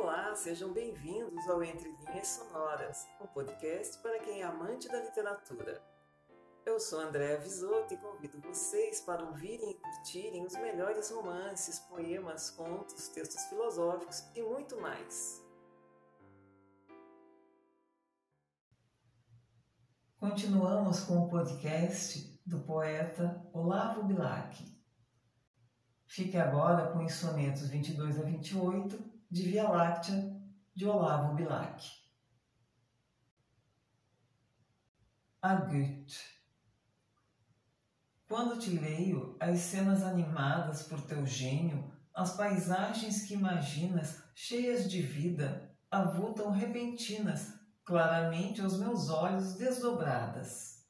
Olá, sejam bem-vindos ao Entre Linhas Sonoras, um podcast para quem é amante da literatura. Eu sou Andréa Visoto e convido vocês para ouvirem e curtirem os melhores romances, poemas, contos, textos filosóficos e muito mais. Continuamos com o podcast do poeta Olavo Bilac. Fique agora com os sonetos 22 a 28 de Via Láctea de Olavo Bilac. A Goethe quando te leio, as cenas animadas por teu gênio, as paisagens que imaginas, cheias de vida, avultam repentinas, claramente aos meus olhos desdobradas.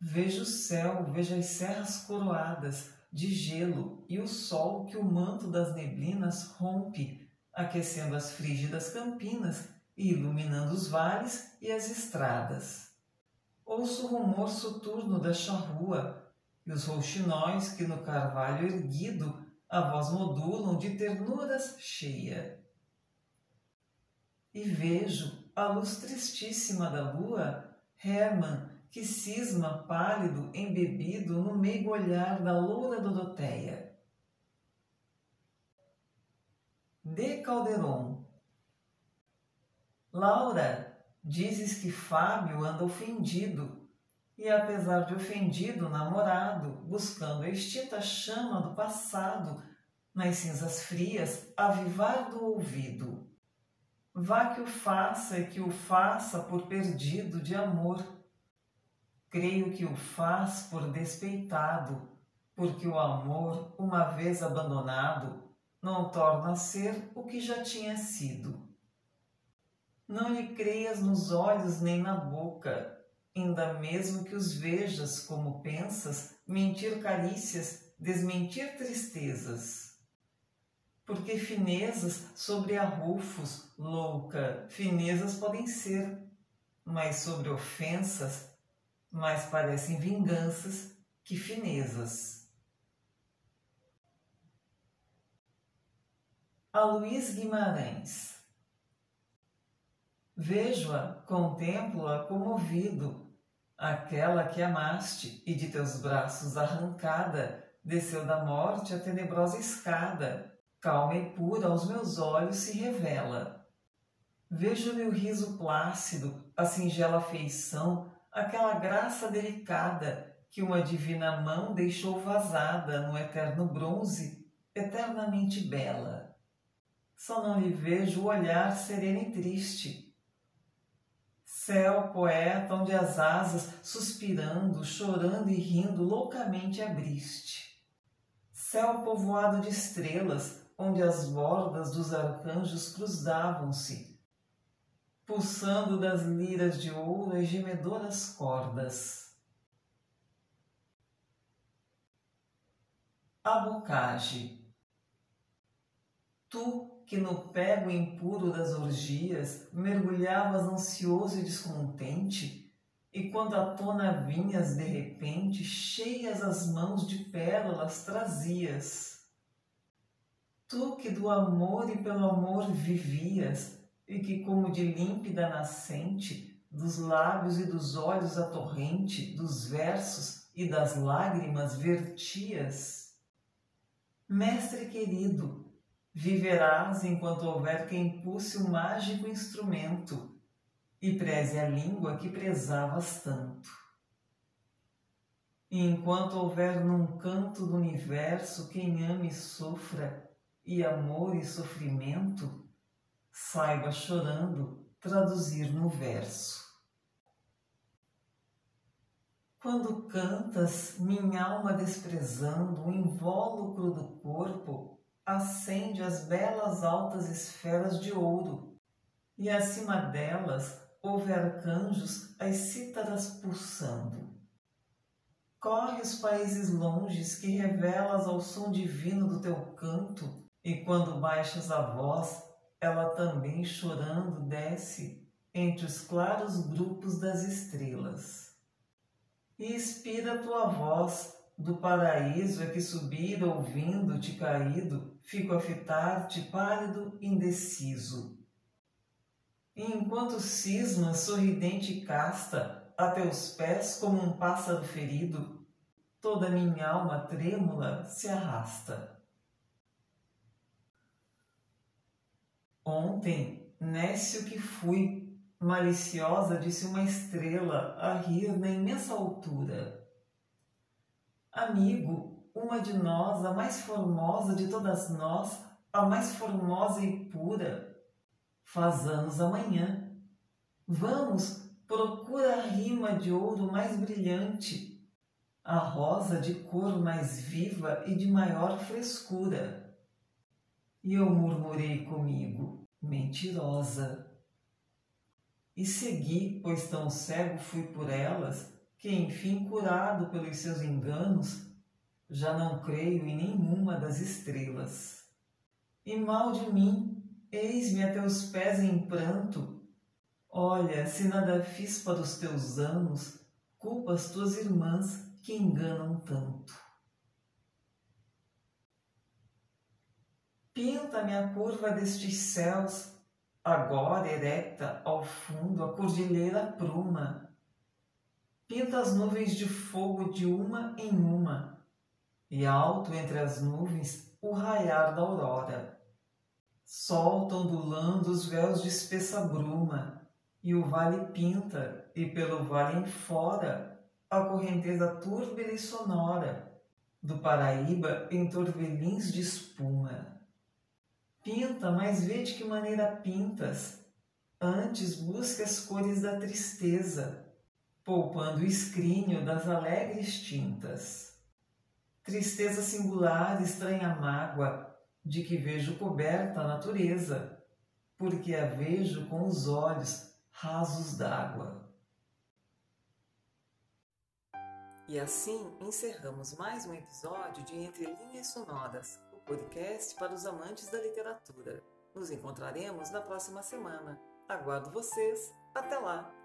Vejo o céu, vejo as serras coroadas de gelo e o sol que o manto das neblinas rompe, aquecendo as frígidas campinas e iluminando os vales e as estradas. Ouço o rumor soturno da charrua e os rouxinóis que no carvalho erguido a voz modulam de ternuras cheia. E vejo a luz tristíssima da lua, Hermann, que cisma pálido, embebido no meigo olhar da loura Doroteia. De Calderon Laura, Dizes que Fábio anda ofendido, e apesar de ofendido, namorado, buscando a extinta chama do passado, nas cinzas frias, avivar do ouvido. Vá que o faça e que o faça por perdido de amor. Creio que o faz por despeitado, porque o amor, uma vez abandonado, não torna a ser o que já tinha sido. Não lhe creias nos olhos nem na boca, ainda mesmo que os vejas como pensas, mentir carícias, desmentir tristezas. Porque finezas sobre arrufos, louca, finezas podem ser, mas sobre ofensas, mais parecem vinganças que finezas. A Luiz Guimarães Vejo-a, contemplo-a comovido, aquela que amaste e de teus braços arrancada, desceu da morte a tenebrosa escada, calma e pura aos meus olhos se revela. Vejo-lhe o riso plácido, a singela feição, aquela graça delicada que uma divina mão deixou vazada no eterno bronze, eternamente bela. Só não lhe vejo o olhar sereno e triste, Céu, poeta, onde as asas, suspirando, chorando e rindo, loucamente abriste. Céu povoado de estrelas, onde as bordas dos arcanjos cruzavam-se, pulsando das liras de ouro as gemedoras cordas. A bocage. Tu, que no pego impuro das orgias mergulhavas ansioso e descontente, e quando à tona vinhas de repente, cheias as mãos de pérolas trazias. Tu que do amor e pelo amor vivias, e que como de límpida nascente, dos lábios e dos olhos a torrente, dos versos e das lágrimas vertias. Mestre querido, Viverás enquanto houver quem pulse o mágico instrumento e preze a língua que prezavas tanto. E enquanto houver num canto do universo quem ame e sofra, e amor e sofrimento, saiba chorando traduzir no verso. Quando cantas, minha alma desprezando o invólucro do corpo, acende as belas altas esferas de ouro, e acima delas houve arcanjos as cítaras pulsando. Corre os países longes que revelas ao som divino do teu canto, e quando baixas a voz, ela também chorando desce entre os claros grupos das estrelas. E expira tua voz do paraíso é que subir ouvindo-te caído, fico a fitar-te pálido, indeciso. E enquanto cisma sorridente e casta a teus pés como um pássaro ferido, toda minha alma trêmula se arrasta. Ontem, nécio que fui, maliciosa disse uma estrela a rir na imensa altura. Amigo, uma de nós, a mais formosa de todas nós, a mais formosa e pura, faz anos amanhã. Vamos, procura a rima de ouro mais brilhante, a rosa de cor mais viva e de maior frescura. E eu murmurei comigo, mentirosa. E segui, pois tão cego fui por elas, que enfim, curado pelos seus enganos, já não creio em nenhuma das estrelas. E mal de mim, eis-me a teus pés em pranto. Olha, se nada fiz para os teus anos, culpas tuas irmãs que enganam tanto. Pinta-me a curva destes céus, agora erecta ao fundo a cordilheira pruma. Pinta as nuvens de fogo de uma em uma, e alto entre as nuvens o raiar da aurora. Solta ondulando os véus de espessa bruma, e o vale pinta, e pelo vale em fora, a correnteza túrbida e sonora, do Paraíba em torvelins de espuma. Pinta, mas vê de que maneira pintas. Antes busca as cores da tristeza, poupando o escrínio das alegres tintas. Tristeza singular, estranha mágoa, de que vejo coberta a natureza, porque a vejo com os olhos rasos d'água. E assim encerramos mais um episódio de Entre Linhas Sonoras podcast para os amantes da literatura. Nos encontraremos na próxima semana. Aguardo vocês. Até lá!